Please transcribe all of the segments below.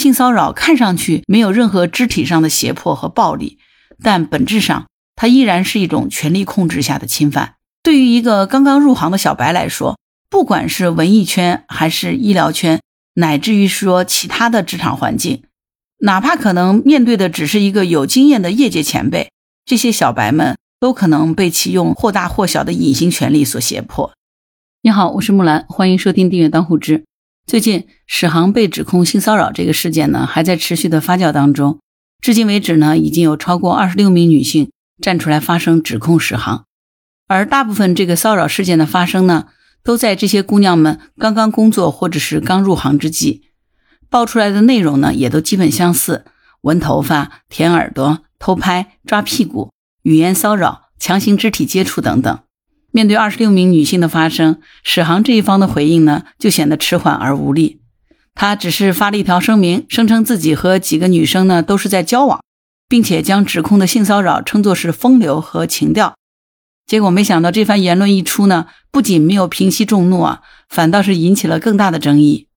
性骚扰看上去没有任何肢体上的胁迫和暴力，但本质上它依然是一种权力控制下的侵犯。对于一个刚刚入行的小白来说，不管是文艺圈还是医疗圈，乃至于说其他的职场环境，哪怕可能面对的只是一个有经验的业界前辈，这些小白们都可能被其用或大或小的隐形权力所胁迫。你好，我是木兰，欢迎收听订阅当户知。最近史航被指控性骚扰这个事件呢，还在持续的发酵当中。至今为止呢，已经有超过二十六名女性站出来发声指控史航，而大部分这个骚扰事件的发生呢。都在这些姑娘们刚刚工作或者是刚入行之际，爆出来的内容呢，也都基本相似：闻头发、舔耳朵、偷拍、抓屁股、语言骚扰、强行肢体接触等等。面对二十六名女性的发声，史航这一方的回应呢，就显得迟缓而无力。他只是发了一条声明，声称自己和几个女生呢都是在交往，并且将指控的性骚扰称作是风流和情调。结果没想到，这番言论一出呢，不仅没有平息众怒啊，反倒是引起了更大的争议。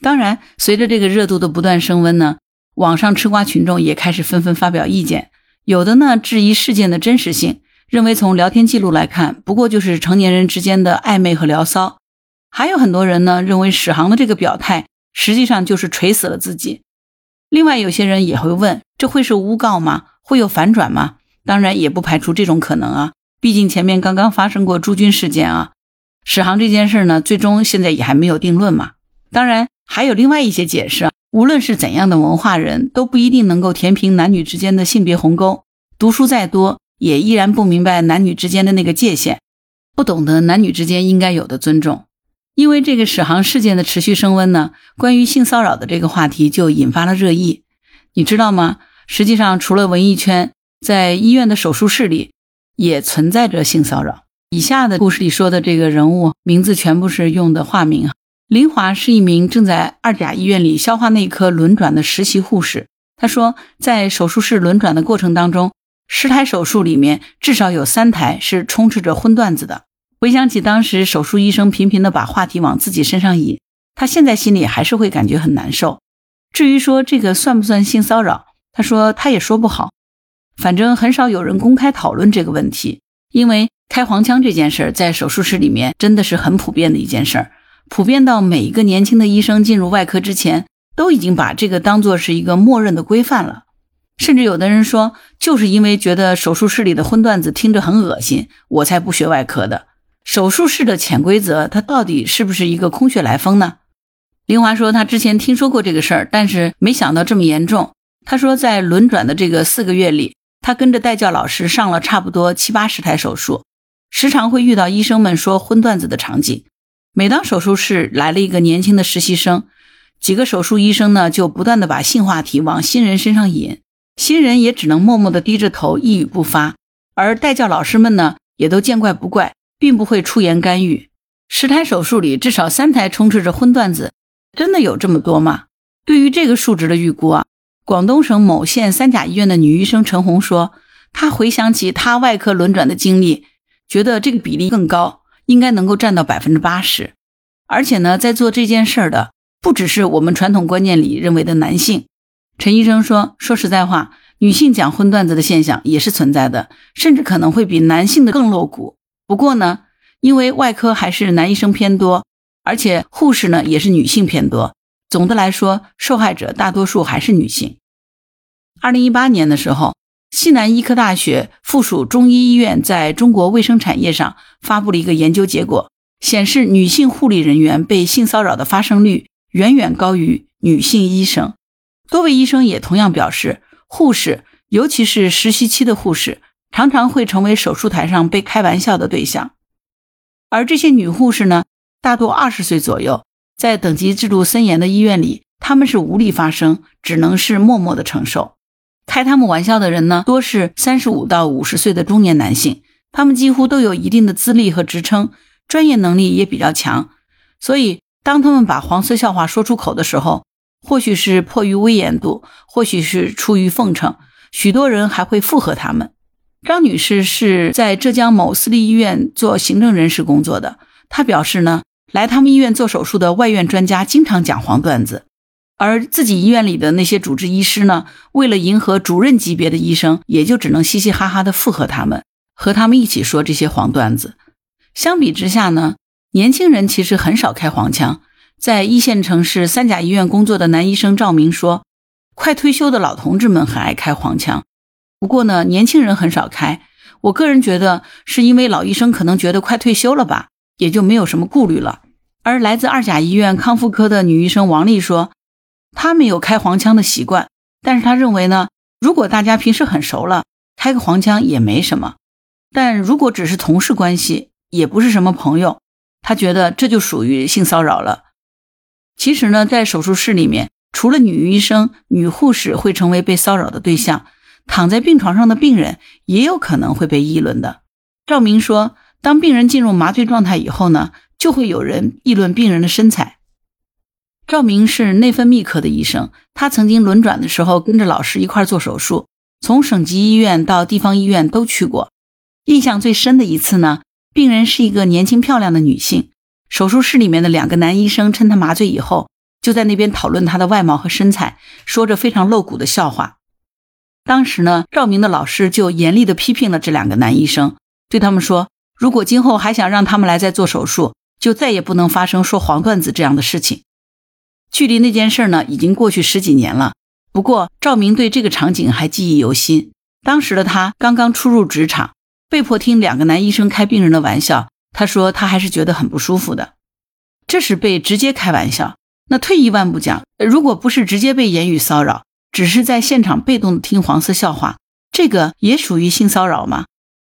当然，随着这个热度的不断升温呢，网上吃瓜群众也开始纷纷发表意见。有的呢质疑事件的真实性，认为从聊天记录来看，不过就是成年人之间的暧昧和聊骚。还有很多人呢认为史航的这个表态实际上就是锤死了自己。另外，有些人也会问，这会是诬告吗？会有反转吗？当然，也不排除这种可能啊。毕竟前面刚刚发生过朱军事件啊，史航这件事呢，最终现在也还没有定论嘛。当然还有另外一些解释，无论是怎样的文化人，都不一定能够填平男女之间的性别鸿沟。读书再多，也依然不明白男女之间的那个界限，不懂得男女之间应该有的尊重。因为这个史航事件的持续升温呢，关于性骚扰的这个话题就引发了热议。你知道吗？实际上，除了文艺圈，在医院的手术室里。也存在着性骚扰。以下的故事里说的这个人物名字全部是用的化名。林华是一名正在二甲医院里消化内科轮转的实习护士。他说，在手术室轮转的过程当中，十台手术里面至少有三台是充斥着荤段子的。回想起当时手术医生频频的把话题往自己身上引，他现在心里还是会感觉很难受。至于说这个算不算性骚扰，他说他也说不好。反正很少有人公开讨论这个问题，因为开黄腔这件事儿在手术室里面真的是很普遍的一件事儿，普遍到每一个年轻的医生进入外科之前都已经把这个当做是一个默认的规范了。甚至有的人说，就是因为觉得手术室里的荤段子听着很恶心，我才不学外科的。手术室的潜规则，它到底是不是一个空穴来风呢？林华说，他之前听说过这个事儿，但是没想到这么严重。他说，在轮转的这个四个月里。他跟着代教老师上了差不多七八十台手术，时常会遇到医生们说荤段子的场景。每当手术室来了一个年轻的实习生，几个手术医生呢就不断的把性话题往新人身上引，新人也只能默默的低着头一语不发。而代教老师们呢也都见怪不怪，并不会出言干预。十台手术里至少三台充斥着荤段子，真的有这么多吗？对于这个数值的预估啊。广东省某县三甲医院的女医生陈红说：“她回想起她外科轮转的经历，觉得这个比例更高，应该能够占到百分之八十。而且呢，在做这件事儿的不只是我们传统观念里认为的男性。”陈医生说：“说实在话，女性讲荤段子的现象也是存在的，甚至可能会比男性的更露骨。不过呢，因为外科还是男医生偏多，而且护士呢也是女性偏多。”总的来说，受害者大多数还是女性。二零一八年的时候，西南医科大学附属中医医院在中国卫生产业上发布了一个研究结果，显示女性护理人员被性骚扰的发生率远远高于女性医生。多位医生也同样表示，护士，尤其是实习期的护士，常常会成为手术台上被开玩笑的对象。而这些女护士呢，大多二十岁左右。在等级制度森严的医院里，他们是无力发声，只能是默默的承受。开他们玩笑的人呢，多是三十五到五十岁的中年男性，他们几乎都有一定的资历和职称，专业能力也比较强。所以，当他们把黄色笑话说出口的时候，或许是迫于威严度，或许是出于奉承，许多人还会附和他们。张女士是在浙江某私立医院做行政人事工作的，她表示呢。来他们医院做手术的外院专家经常讲黄段子，而自己医院里的那些主治医师呢，为了迎合主任级别的医生，也就只能嘻嘻哈哈的附和他们，和他们一起说这些黄段子。相比之下呢，年轻人其实很少开黄腔。在一线城市三甲医院工作的男医生赵明说：“快退休的老同志们很爱开黄腔，不过呢，年轻人很少开。我个人觉得，是因为老医生可能觉得快退休了吧，也就没有什么顾虑了。”而来自二甲医院康复科的女医生王丽说。她没有开黄腔的习惯，但是她认为呢，如果大家平时很熟了，开个黄腔也没什么。但如果只是同事关系，也不是什么朋友，他觉得这就属于性骚扰了。其实呢，在手术室里面，除了女医生、女护士会成为被骚扰的对象，躺在病床上的病人也有可能会被议论的。赵明说，当病人进入麻醉状态以后呢，就会有人议论病人的身材。赵明是内分泌科的医生，他曾经轮转的时候跟着老师一块做手术，从省级医院到地方医院都去过。印象最深的一次呢，病人是一个年轻漂亮的女性，手术室里面的两个男医生趁他麻醉以后，就在那边讨论他的外貌和身材，说着非常露骨的笑话。当时呢，赵明的老师就严厉地批评了这两个男医生，对他们说，如果今后还想让他们来再做手术，就再也不能发生说黄段子这样的事情。距离那件事呢，已经过去十几年了。不过赵明对这个场景还记忆犹新。当时的他刚刚初入职场，被迫听两个男医生开病人的玩笑，他说他还是觉得很不舒服的。这是被直接开玩笑。那退一万步讲，如果不是直接被言语骚扰，只是在现场被动的听黄色笑话，这个也属于性骚扰吗？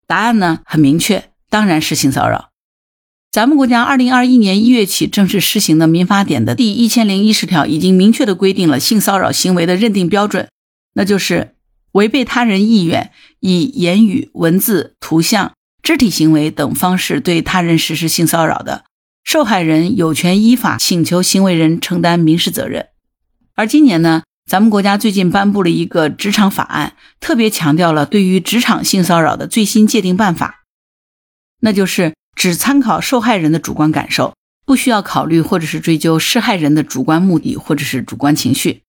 答案呢很明确，当然是性骚扰。咱们国家二零二一年一月起正式施行的民法典的第一千零一十条，已经明确的规定了性骚扰行为的认定标准，那就是违背他人意愿，以言语、文字、图像、肢体行为等方式对他人实施性骚扰的，受害人有权依法请求行为人承担民事责任。而今年呢，咱们国家最近颁布了一个职场法案，特别强调了对于职场性骚扰的最新界定办法，那就是。只参考受害人的主观感受，不需要考虑或者是追究施害人的主观目的或者是主观情绪。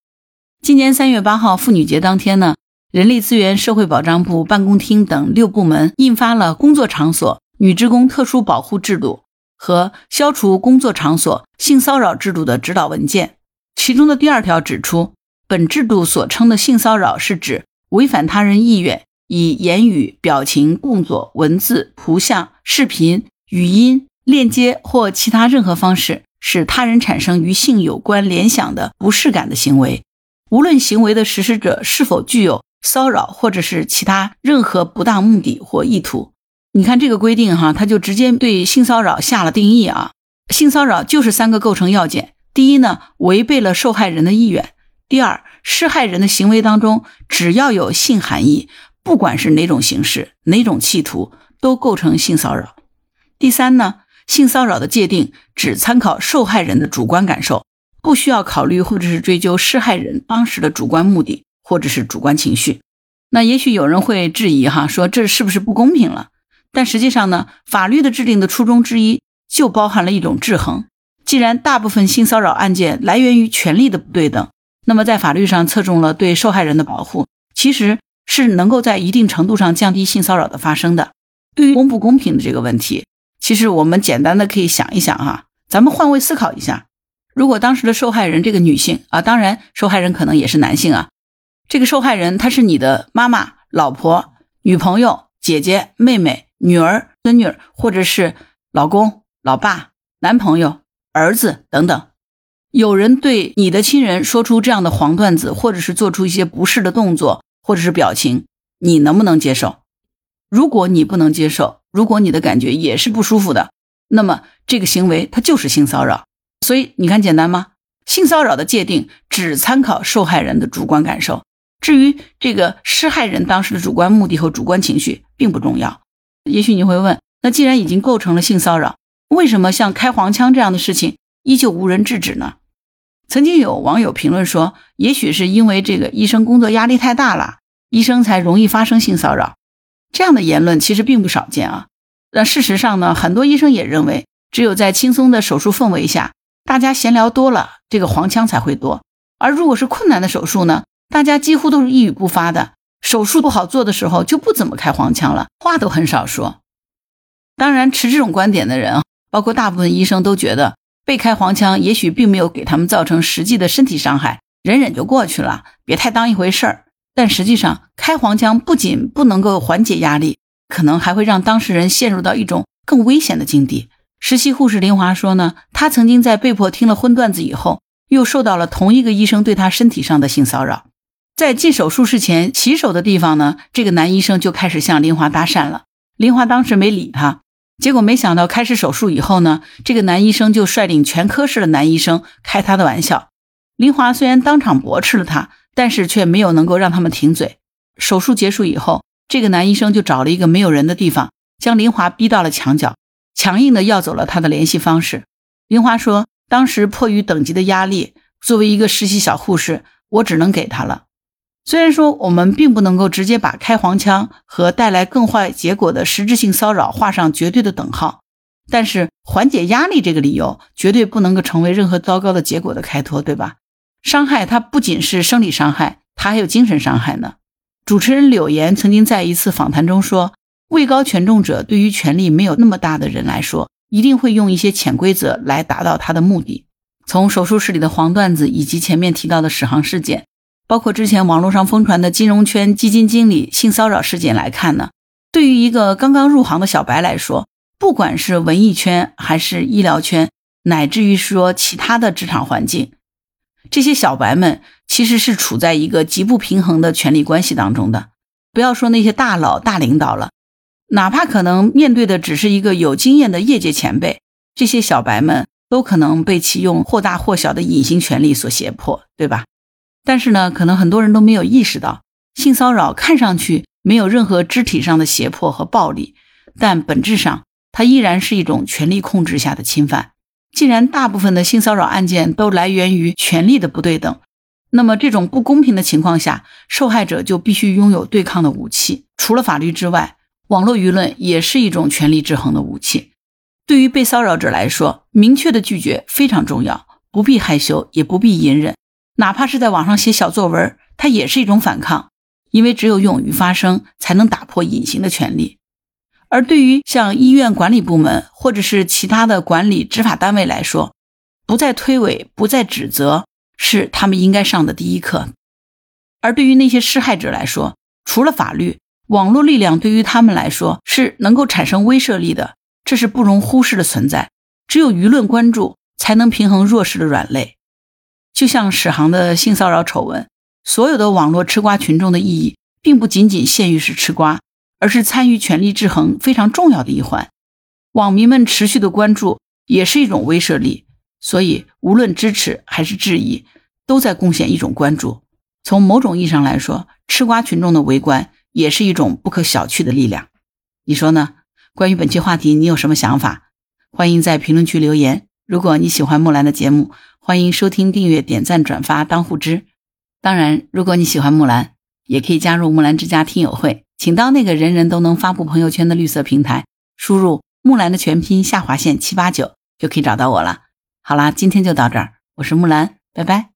今年三月八号妇女节当天呢，人力资源社会保障部办公厅等六部门印发了《工作场所女职工特殊保护制度》和《消除工作场所性骚扰制度》的指导文件。其中的第二条指出，本制度所称的性骚扰是指违反他人意愿，以言语、表情、动作、文字、图像、视频。语音链接或其他任何方式使他人产生与性有关联想的不适感的行为，无论行为的实施者是否具有骚扰或者是其他任何不当目的或意图。你看这个规定哈，它就直接对性骚扰下了定义啊。性骚扰就是三个构成要件：第一呢，违背了受害人的意愿；第二，施害人的行为当中只要有性含义，不管是哪种形式、哪种企图，都构成性骚扰。第三呢，性骚扰的界定只参考受害人的主观感受，不需要考虑或者是追究施害人当时的主观目的或者是主观情绪。那也许有人会质疑哈，说这是不是不公平了？但实际上呢，法律的制定的初衷之一就包含了一种制衡。既然大部分性骚扰案件来源于权力的不对等，那么在法律上侧重了对受害人的保护，其实是能够在一定程度上降低性骚扰的发生的。对于公不公平的这个问题。其实我们简单的可以想一想哈，咱们换位思考一下，如果当时的受害人这个女性啊，当然受害人可能也是男性啊，这个受害人她是你的妈妈、老婆、女朋友、姐姐、妹妹、女儿、孙女，或者是老公、老爸、男朋友、儿子等等，有人对你的亲人说出这样的黄段子，或者是做出一些不适的动作或者是表情，你能不能接受？如果你不能接受，如果你的感觉也是不舒服的，那么这个行为它就是性骚扰。所以你看简单吗？性骚扰的界定只参考受害人的主观感受，至于这个施害人当时的主观目的和主观情绪并不重要。也许你会问，那既然已经构成了性骚扰，为什么像开黄腔这样的事情依旧无人制止呢？曾经有网友评论说，也许是因为这个医生工作压力太大了，医生才容易发生性骚扰。这样的言论其实并不少见啊。那事实上呢，很多医生也认为，只有在轻松的手术氛围下，大家闲聊多了，这个黄腔才会多。而如果是困难的手术呢，大家几乎都是一语不发的。手术不好做的时候，就不怎么开黄腔了，话都很少说。当然，持这种观点的人，包括大部分医生，都觉得被开黄腔也许并没有给他们造成实际的身体伤害，忍忍就过去了，别太当一回事儿。但实际上，开黄腔不仅不能够缓解压力，可能还会让当事人陷入到一种更危险的境地。实习护士林华说呢，她曾经在被迫听了荤段子以后，又受到了同一个医生对她身体上的性骚扰。在进手术室前洗手的地方呢，这个男医生就开始向林华搭讪了。林华当时没理他，结果没想到开始手术以后呢，这个男医生就率领全科室的男医生开他的玩笑。林华虽然当场驳斥了他，但是却没有能够让他们停嘴。手术结束以后，这个男医生就找了一个没有人的地方，将林华逼到了墙角。强硬的要走了他的联系方式。林华说：“当时迫于等级的压力，作为一个实习小护士，我只能给他了。虽然说我们并不能够直接把开黄腔和带来更坏结果的实质性骚扰画上绝对的等号，但是缓解压力这个理由绝对不能够成为任何糟糕的结果的开脱，对吧？伤害它不仅是生理伤害，它还有精神伤害呢。”主持人柳岩曾经在一次访谈中说。位高权重者对于权力没有那么大的人来说，一定会用一些潜规则来达到他的目的。从手术室里的黄段子，以及前面提到的史航事件，包括之前网络上疯传的金融圈基金经理性骚扰事件来看呢，对于一个刚刚入行的小白来说，不管是文艺圈还是医疗圈，乃至于说其他的职场环境，这些小白们其实是处在一个极不平衡的权力关系当中的。不要说那些大佬、大领导了。哪怕可能面对的只是一个有经验的业界前辈，这些小白们都可能被其用或大或小的隐形权力所胁迫，对吧？但是呢，可能很多人都没有意识到，性骚扰看上去没有任何肢体上的胁迫和暴力，但本质上它依然是一种权力控制下的侵犯。既然大部分的性骚扰案件都来源于权力的不对等，那么这种不公平的情况下，受害者就必须拥有对抗的武器，除了法律之外。网络舆论也是一种权力制衡的武器。对于被骚扰者来说，明确的拒绝非常重要，不必害羞，也不必隐忍。哪怕是在网上写小作文，它也是一种反抗，因为只有勇于发声，才能打破隐形的权利。而对于像医院管理部门或者是其他的管理执法单位来说，不再推诿，不再指责，是他们应该上的第一课。而对于那些施害者来说，除了法律，网络力量对于他们来说是能够产生威慑力的，这是不容忽视的存在。只有舆论关注，才能平衡弱势的软肋。就像史航的性骚扰丑闻，所有的网络吃瓜群众的意义，并不仅仅限于是吃瓜，而是参与权力制衡非常重要的一环。网民们持续的关注，也是一种威慑力。所以，无论支持还是质疑，都在贡献一种关注。从某种意义上来说，吃瓜群众的围观。也是一种不可小觑的力量，你说呢？关于本期话题，你有什么想法？欢迎在评论区留言。如果你喜欢木兰的节目，欢迎收听、订阅、点赞、转发、当护知。当然，如果你喜欢木兰，也可以加入木兰之家听友会，请到那个人人都能发布朋友圈的绿色平台，输入木兰的全拼下划线七八九，就可以找到我了。好啦，今天就到这儿，我是木兰，拜拜。